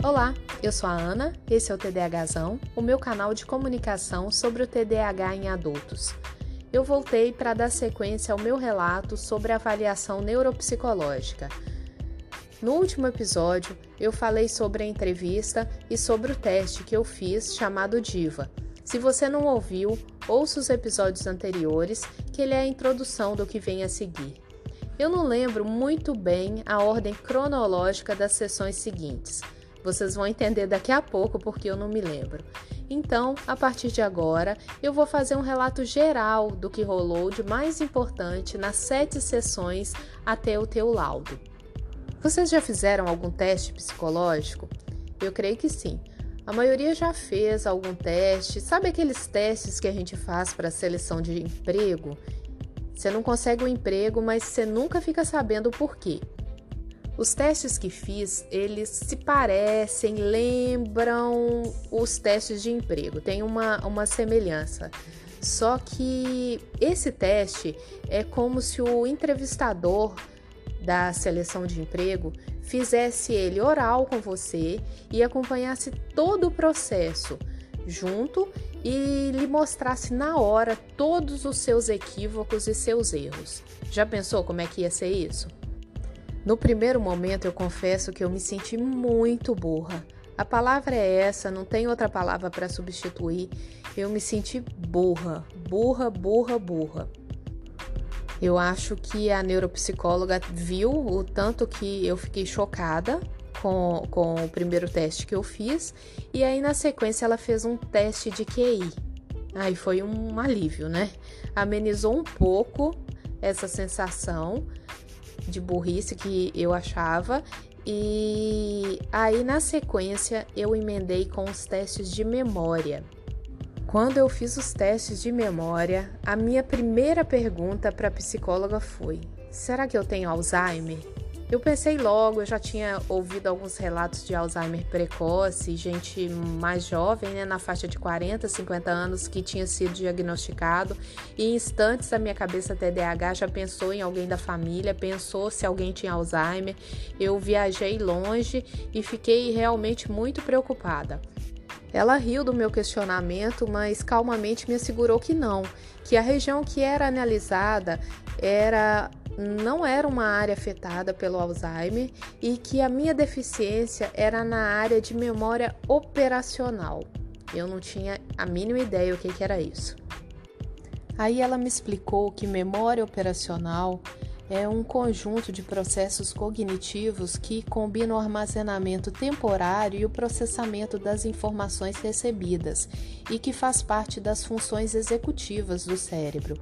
Olá, eu sou a Ana, esse é o TDAHzão, o meu canal de comunicação sobre o TDAH em adultos. Eu voltei para dar sequência ao meu relato sobre a avaliação neuropsicológica. No último episódio, eu falei sobre a entrevista e sobre o teste que eu fiz chamado Diva. Se você não ouviu, ouça os episódios anteriores, que ele é a introdução do que vem a seguir. Eu não lembro muito bem a ordem cronológica das sessões seguintes. Vocês vão entender daqui a pouco porque eu não me lembro. Então, a partir de agora, eu vou fazer um relato geral do que rolou de mais importante nas sete sessões até o teu laudo. Vocês já fizeram algum teste psicológico? Eu creio que sim. A maioria já fez algum teste. Sabe aqueles testes que a gente faz para seleção de emprego? Você não consegue um emprego, mas você nunca fica sabendo o porquê. Os testes que fiz, eles se parecem, lembram os testes de emprego, tem uma, uma semelhança. Só que esse teste é como se o entrevistador da seleção de emprego fizesse ele oral com você e acompanhasse todo o processo junto e lhe mostrasse na hora todos os seus equívocos e seus erros. Já pensou como é que ia ser isso? No primeiro momento, eu confesso que eu me senti muito burra. A palavra é essa, não tem outra palavra para substituir. Eu me senti burra, burra, burra, burra. Eu acho que a neuropsicóloga viu o tanto que eu fiquei chocada com, com o primeiro teste que eu fiz, e aí na sequência ela fez um teste de QI. Aí foi um alívio, né? Amenizou um pouco essa sensação de burrice que eu achava. E aí na sequência eu emendei com os testes de memória. Quando eu fiz os testes de memória, a minha primeira pergunta para a psicóloga foi: será que eu tenho Alzheimer? Eu pensei logo, eu já tinha ouvido alguns relatos de Alzheimer precoce, gente mais jovem, né, na faixa de 40, 50 anos, que tinha sido diagnosticado, e em instantes a minha cabeça TDAH já pensou em alguém da família, pensou se alguém tinha Alzheimer. Eu viajei longe e fiquei realmente muito preocupada. Ela riu do meu questionamento, mas calmamente me assegurou que não, que a região que era analisada era não era uma área afetada pelo Alzheimer e que a minha deficiência era na área de memória operacional. Eu não tinha a mínima ideia o que, que era isso. Aí ela me explicou que memória operacional é um conjunto de processos cognitivos que combinam o armazenamento temporário e o processamento das informações recebidas e que faz parte das funções executivas do cérebro.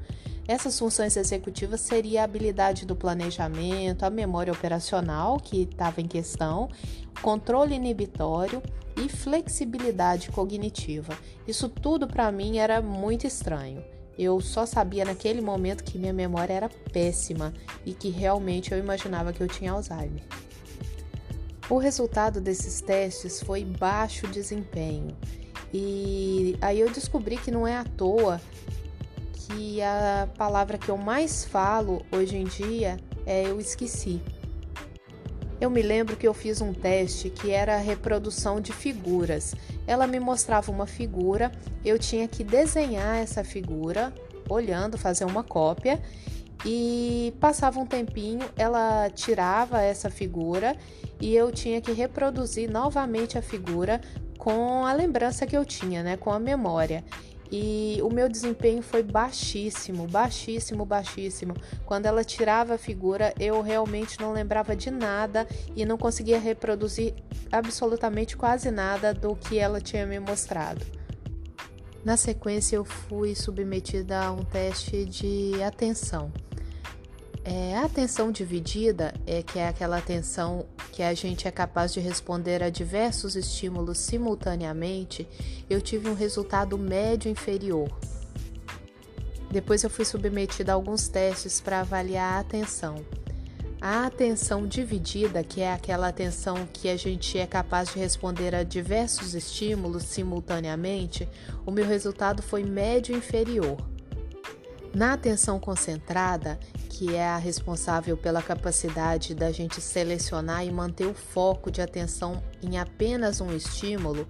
Essas funções executivas seria a habilidade do planejamento, a memória operacional, que estava em questão, controle inibitório e flexibilidade cognitiva. Isso tudo para mim era muito estranho. Eu só sabia naquele momento que minha memória era péssima e que realmente eu imaginava que eu tinha Alzheimer. O resultado desses testes foi baixo desempenho. E aí eu descobri que não é à toa que a palavra que eu mais falo hoje em dia é eu esqueci. Eu me lembro que eu fiz um teste que era reprodução de figuras. Ela me mostrava uma figura, eu tinha que desenhar essa figura, olhando, fazer uma cópia e passava um tempinho, ela tirava essa figura e eu tinha que reproduzir novamente a figura com a lembrança que eu tinha, né, com a memória e o meu desempenho foi baixíssimo, baixíssimo, baixíssimo. Quando ela tirava a figura, eu realmente não lembrava de nada e não conseguia reproduzir absolutamente quase nada do que ela tinha me mostrado. Na sequência, eu fui submetida a um teste de atenção. É, a atenção dividida é que é aquela atenção que a gente é capaz de responder a diversos estímulos simultaneamente. Eu tive um resultado médio inferior. Depois eu fui submetida a alguns testes para avaliar a atenção. A atenção dividida, que é aquela atenção que a gente é capaz de responder a diversos estímulos simultaneamente, o meu resultado foi médio inferior. Na atenção concentrada, que é a responsável pela capacidade da gente selecionar e manter o foco de atenção em apenas um estímulo,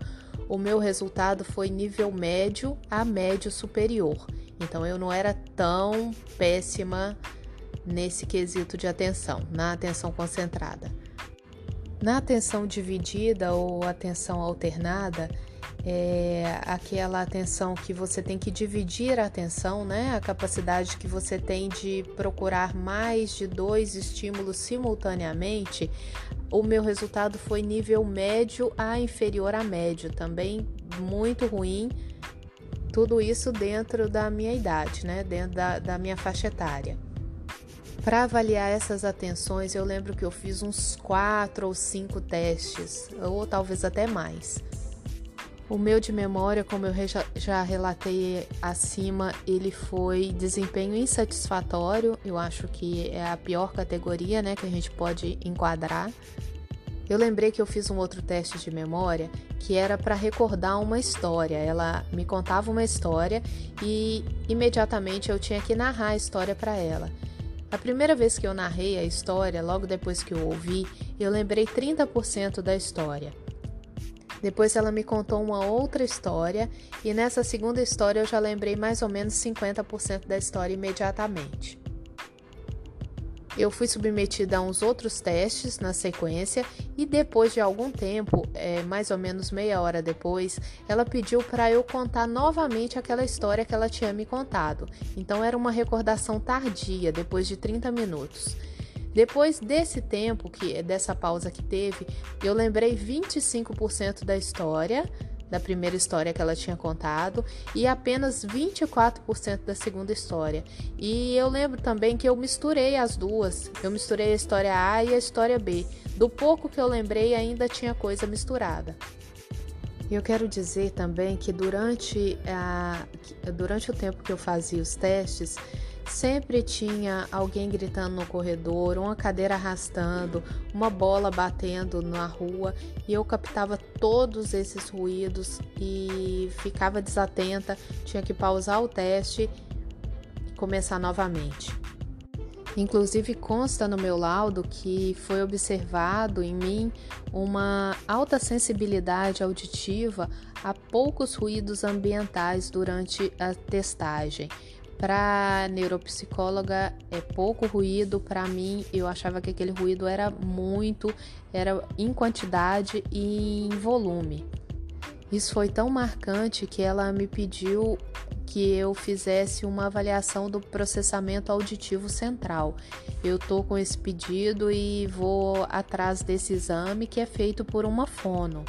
o meu resultado foi nível médio a médio superior. Então eu não era tão péssima nesse quesito de atenção, na atenção concentrada. Na atenção dividida ou atenção alternada, é aquela atenção que você tem que dividir a atenção, né? A capacidade que você tem de procurar mais de dois estímulos simultaneamente. O meu resultado foi nível médio a inferior a médio, também muito ruim. Tudo isso dentro da minha idade, né? Dentro da, da minha faixa etária. Para avaliar essas atenções, eu lembro que eu fiz uns quatro ou cinco testes, ou talvez até mais. O meu de memória, como eu já relatei acima, ele foi desempenho insatisfatório. Eu acho que é a pior categoria, né, que a gente pode enquadrar. Eu lembrei que eu fiz um outro teste de memória que era para recordar uma história. Ela me contava uma história e imediatamente eu tinha que narrar a história para ela. A primeira vez que eu narrei a história, logo depois que eu ouvi, eu lembrei 30% da história. Depois ela me contou uma outra história e nessa segunda história eu já lembrei mais ou menos 50% da história imediatamente. Eu fui submetida a uns outros testes na sequência e depois de algum tempo, é, mais ou menos meia hora depois, ela pediu para eu contar novamente aquela história que ela tinha me contado. Então era uma recordação tardia, depois de 30 minutos. Depois desse tempo, que dessa pausa que teve, eu lembrei 25% da história, da primeira história que ela tinha contado e apenas 24% da segunda história. E eu lembro também que eu misturei as duas. Eu misturei a história A e a história B. Do pouco que eu lembrei, ainda tinha coisa misturada. Eu quero dizer também que durante, a, durante o tempo que eu fazia os testes, Sempre tinha alguém gritando no corredor, uma cadeira arrastando, uma bola batendo na rua e eu captava todos esses ruídos e ficava desatenta, tinha que pausar o teste e começar novamente. Inclusive consta no meu laudo que foi observado em mim uma alta sensibilidade auditiva a poucos ruídos ambientais durante a testagem. Para neuropsicóloga é pouco ruído, para mim eu achava que aquele ruído era muito, era em quantidade e em volume. Isso foi tão marcante que ela me pediu que eu fizesse uma avaliação do processamento auditivo central. Eu tô com esse pedido e vou atrás desse exame que é feito por uma fono.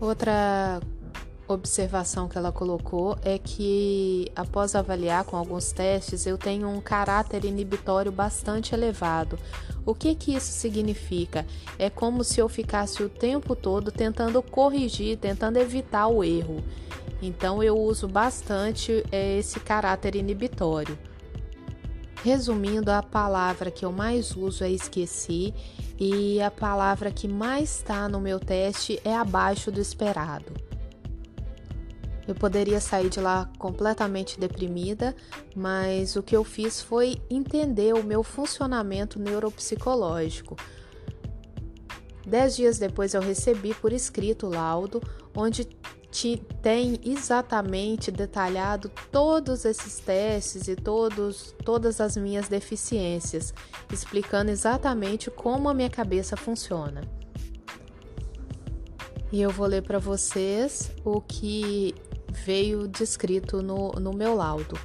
Outra observação que ela colocou é que, após avaliar com alguns testes, eu tenho um caráter inibitório bastante elevado. O que, que isso significa? É como se eu ficasse o tempo todo tentando corrigir, tentando evitar o erro. Então, eu uso bastante é, esse caráter inibitório. Resumindo, a palavra que eu mais uso é esqueci e a palavra que mais está no meu teste é abaixo do esperado. Eu poderia sair de lá completamente deprimida, mas o que eu fiz foi entender o meu funcionamento neuropsicológico. Dez dias depois eu recebi por escrito o laudo, onde te tem exatamente detalhado todos esses testes e todos, todas as minhas deficiências, explicando exatamente como a minha cabeça funciona. E eu vou ler para vocês o que veio descrito no, no meu laudo.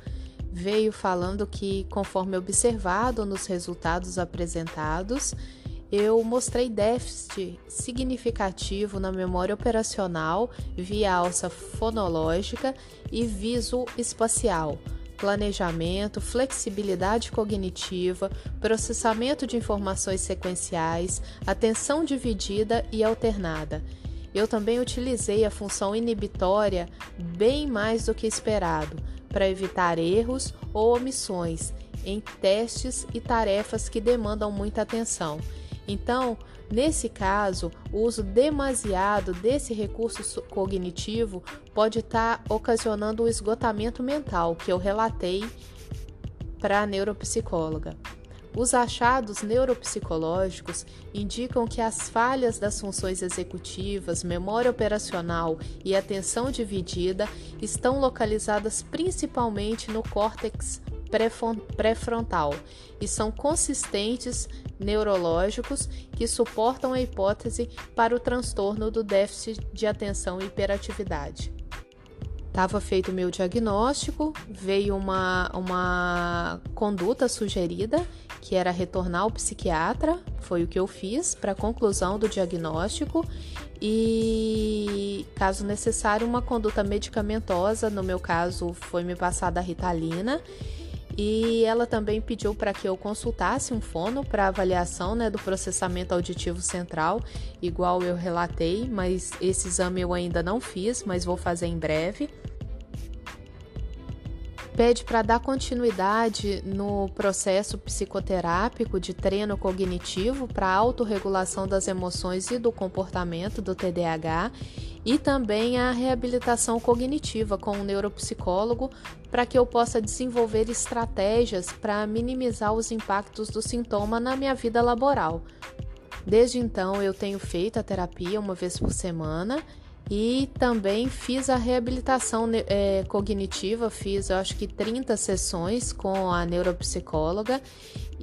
Veio falando que, conforme observado nos resultados apresentados, eu mostrei déficit significativo na memória operacional via alça fonológica e viso-espacial, planejamento, flexibilidade cognitiva, processamento de informações sequenciais, atenção dividida e alternada eu também utilizei a função inibitória bem mais do que esperado para evitar erros ou omissões em testes e tarefas que demandam muita atenção. Então, nesse caso, o uso demasiado desse recurso cognitivo pode estar ocasionando o esgotamento mental que eu relatei para a neuropsicóloga. Os achados neuropsicológicos indicam que as falhas das funções executivas, memória operacional e atenção dividida estão localizadas principalmente no córtex pré-frontal e são consistentes neurológicos que suportam a hipótese para o transtorno do déficit de atenção e hiperatividade. Estava feito o meu diagnóstico, veio uma, uma conduta sugerida, que era retornar ao psiquiatra, foi o que eu fiz para conclusão do diagnóstico, e, caso necessário, uma conduta medicamentosa, no meu caso, foi me passada a ritalina. E ela também pediu para que eu consultasse um fono para avaliação né, do processamento auditivo central, igual eu relatei, mas esse exame eu ainda não fiz, mas vou fazer em breve pede para dar continuidade no processo psicoterápico de treino cognitivo para autorregulação das emoções e do comportamento do TDAH e também a reabilitação cognitiva com um neuropsicólogo para que eu possa desenvolver estratégias para minimizar os impactos do sintoma na minha vida laboral. Desde então, eu tenho feito a terapia uma vez por semana e também fiz a reabilitação é, cognitiva, fiz eu acho que 30 sessões com a neuropsicóloga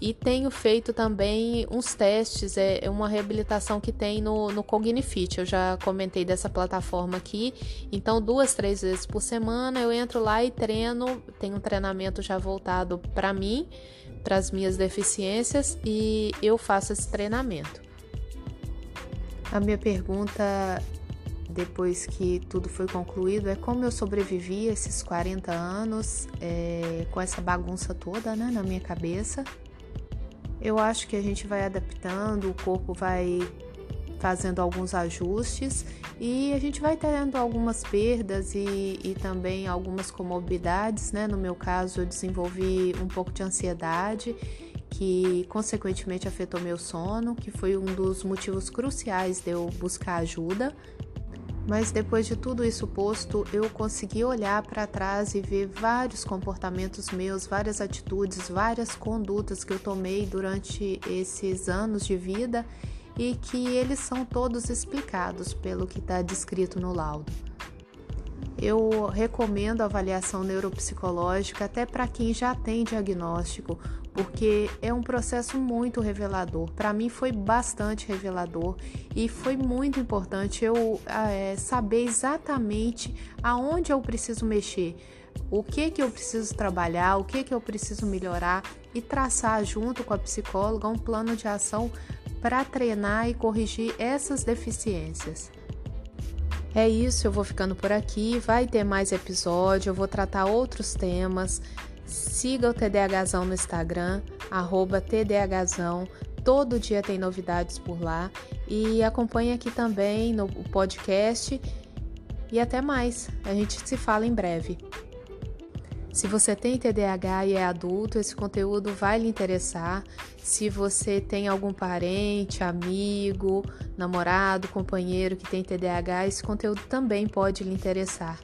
e tenho feito também uns testes, é, é uma reabilitação que tem no, no Cognifit. Eu já comentei dessa plataforma aqui, então duas, três vezes por semana eu entro lá e treino, tenho um treinamento já voltado para mim, para as minhas deficiências e eu faço esse treinamento. A minha pergunta depois que tudo foi concluído é como eu sobrevivi esses 40 anos é, com essa bagunça toda né, na minha cabeça. Eu acho que a gente vai adaptando, o corpo vai fazendo alguns ajustes e a gente vai tendo algumas perdas e, e também algumas comorbidades, né? No meu caso, eu desenvolvi um pouco de ansiedade que consequentemente afetou meu sono, que foi um dos motivos cruciais de eu buscar ajuda mas depois de tudo isso posto, eu consegui olhar para trás e ver vários comportamentos meus, várias atitudes, várias condutas que eu tomei durante esses anos de vida e que eles são todos explicados pelo que está descrito no laudo. Eu recomendo a avaliação neuropsicológica até para quem já tem diagnóstico, porque é um processo muito revelador. Para mim foi bastante revelador e foi muito importante eu é, saber exatamente aonde eu preciso mexer, o que que eu preciso trabalhar, o que que eu preciso melhorar e traçar junto com a psicóloga um plano de ação para treinar e corrigir essas deficiências. É isso, eu vou ficando por aqui. Vai ter mais episódio, eu vou tratar outros temas. Siga o TDHzão no Instagram, arroba. Todo dia tem novidades por lá. E acompanhe aqui também no podcast. E até mais. A gente se fala em breve. Se você tem TDAH e é adulto, esse conteúdo vai lhe interessar. Se você tem algum parente, amigo, namorado, companheiro que tem TDAH, esse conteúdo também pode lhe interessar.